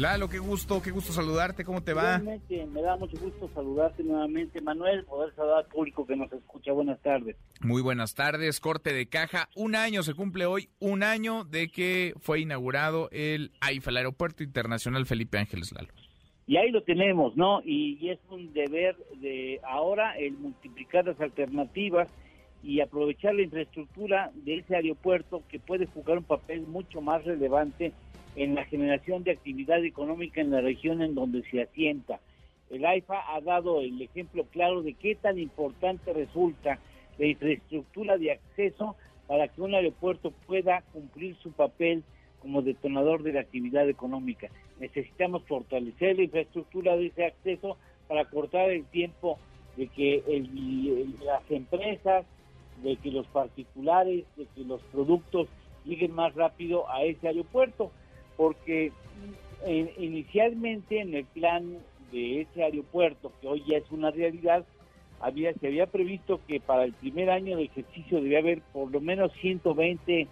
Lalo, qué gusto, qué gusto saludarte, ¿cómo te va? Realmente, me da mucho gusto saludarte nuevamente, Manuel, poder saludar al público que nos escucha. Buenas tardes. Muy buenas tardes, corte de caja. Un año se cumple hoy, un año de que fue inaugurado el AIFA, el Aeropuerto Internacional Felipe Ángeles Lalo. Y ahí lo tenemos, ¿no? Y, y es un deber de ahora el multiplicar las alternativas y aprovechar la infraestructura de ese aeropuerto que puede jugar un papel mucho más relevante en la generación de actividad económica en la región en donde se asienta. El AIFA ha dado el ejemplo claro de qué tan importante resulta la infraestructura de acceso para que un aeropuerto pueda cumplir su papel como detonador de la actividad económica. Necesitamos fortalecer la infraestructura de ese acceso para cortar el tiempo de que el- las empresas, de que los particulares, de que los productos lleguen más rápido a ese aeropuerto porque inicialmente en el plan de ese aeropuerto, que hoy ya es una realidad, había, se había previsto que para el primer año de ejercicio debía haber por lo menos 120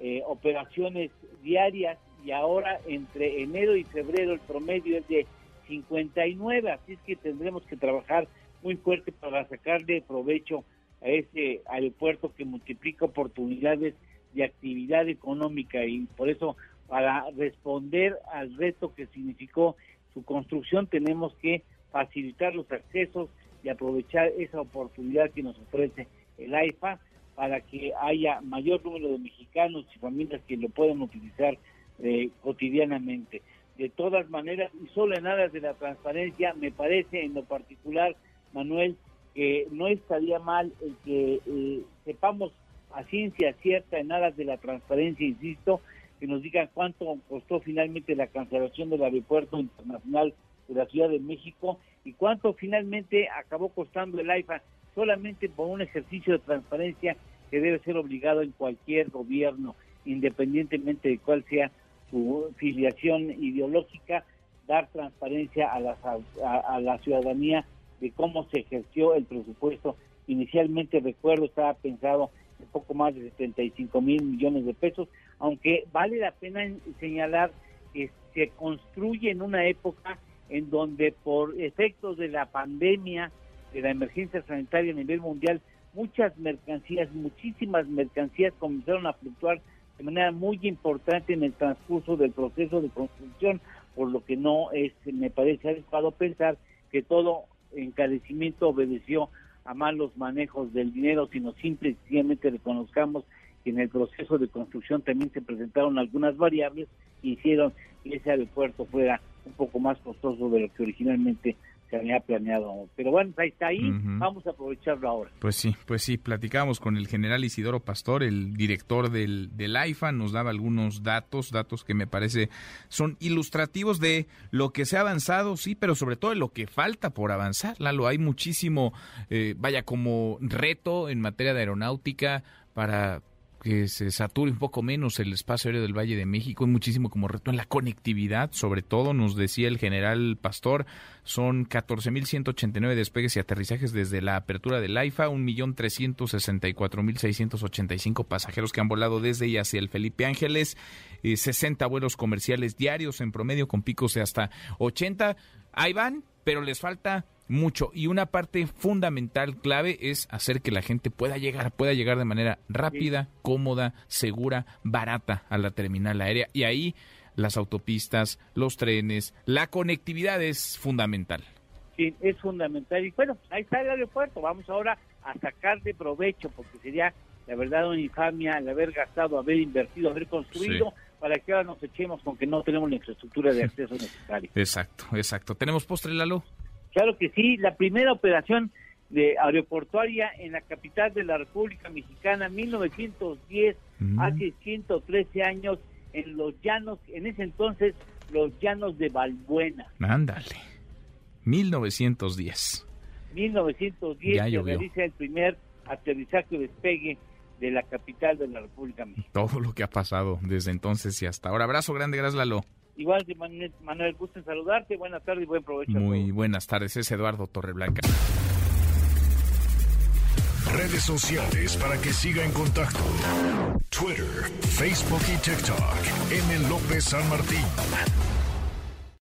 eh, operaciones diarias y ahora entre enero y febrero el promedio es de 59, así es que tendremos que trabajar muy fuerte para sacarle provecho a ese aeropuerto que multiplica oportunidades de actividad económica y por eso para responder al reto que significó su construcción tenemos que facilitar los accesos y aprovechar esa oportunidad que nos ofrece el AIFA para que haya mayor número de mexicanos y familias que lo puedan utilizar eh, cotidianamente. De todas maneras, y solo en aras de la transparencia, me parece en lo particular, Manuel, que no estaría mal el que eh, sepamos a ciencia cierta en aras de la transparencia, insisto, que nos digan cuánto costó finalmente la cancelación del aeropuerto internacional de la Ciudad de México y cuánto finalmente acabó costando el AIFA solamente por un ejercicio de transparencia que debe ser obligado en cualquier gobierno, independientemente de cuál sea su filiación ideológica, dar transparencia a la, a la ciudadanía de cómo se ejerció el presupuesto. Inicialmente, recuerdo, estaba pensado en poco más de 75 mil millones de pesos, aunque vale la pena señalar que se construye en una época en donde por efectos de la pandemia, de la emergencia sanitaria a nivel mundial, muchas mercancías, muchísimas mercancías comenzaron a fluctuar de manera muy importante en el transcurso del proceso de construcción, por lo que no es, me parece adecuado pensar que todo encarecimiento obedeció a malos manejos del dinero, sino simple y sencillamente reconozcamos que en el proceso de construcción también se presentaron algunas variables que hicieron que ese aeropuerto fuera un poco más costoso de lo que originalmente se había planeado. Pero bueno, ahí está ahí, uh -huh. vamos a aprovecharlo ahora. Pues sí, pues sí, platicamos con el general Isidoro Pastor, el director del, del AIFA, nos daba algunos datos, datos que me parece son ilustrativos de lo que se ha avanzado, sí, pero sobre todo de lo que falta por avanzar. Lalo, hay muchísimo, eh, vaya, como reto en materia de aeronáutica para que se sature un poco menos el espacio aéreo del Valle de México, hay muchísimo como reto en la conectividad, sobre todo, nos decía el general Pastor, son 14.189 despegues y aterrizajes desde la apertura del AIFA, 1.364.685 pasajeros que han volado desde y hacia el Felipe Ángeles, eh, 60 vuelos comerciales diarios en promedio con picos de hasta 80, ahí van, pero les falta mucho y una parte fundamental clave es hacer que la gente pueda llegar, pueda llegar de manera rápida, cómoda, segura, barata a la terminal aérea y ahí las autopistas, los trenes, la conectividad es fundamental. Sí, es fundamental y bueno, ahí está el aeropuerto, vamos ahora a sacar de provecho porque sería la verdad una infamia el haber gastado, haber invertido, haber construido sí para que ahora nos echemos con que no tenemos la infraestructura de acceso necesaria. Exacto, exacto. ¿Tenemos postre, Lalo? Claro que sí, la primera operación de aeroportuaria en la capital de la República Mexicana, 1910, mm. hace 113 años, en los llanos, en ese entonces, los llanos de Balbuena. Ándale, 1910. 1910 ya se realiza el primer aterrizaje y despegue de la capital de la República Mexicana. Todo lo que ha pasado desde entonces y hasta ahora. Abrazo grande, gracias Lalo. Igual, Manuel, gusto en saludarte. Buenas tardes y buen provecho. Muy buenas tardes, es Eduardo Torreblanca. Redes sociales para que siga en contacto: Twitter, Facebook y TikTok. M. López San Martín.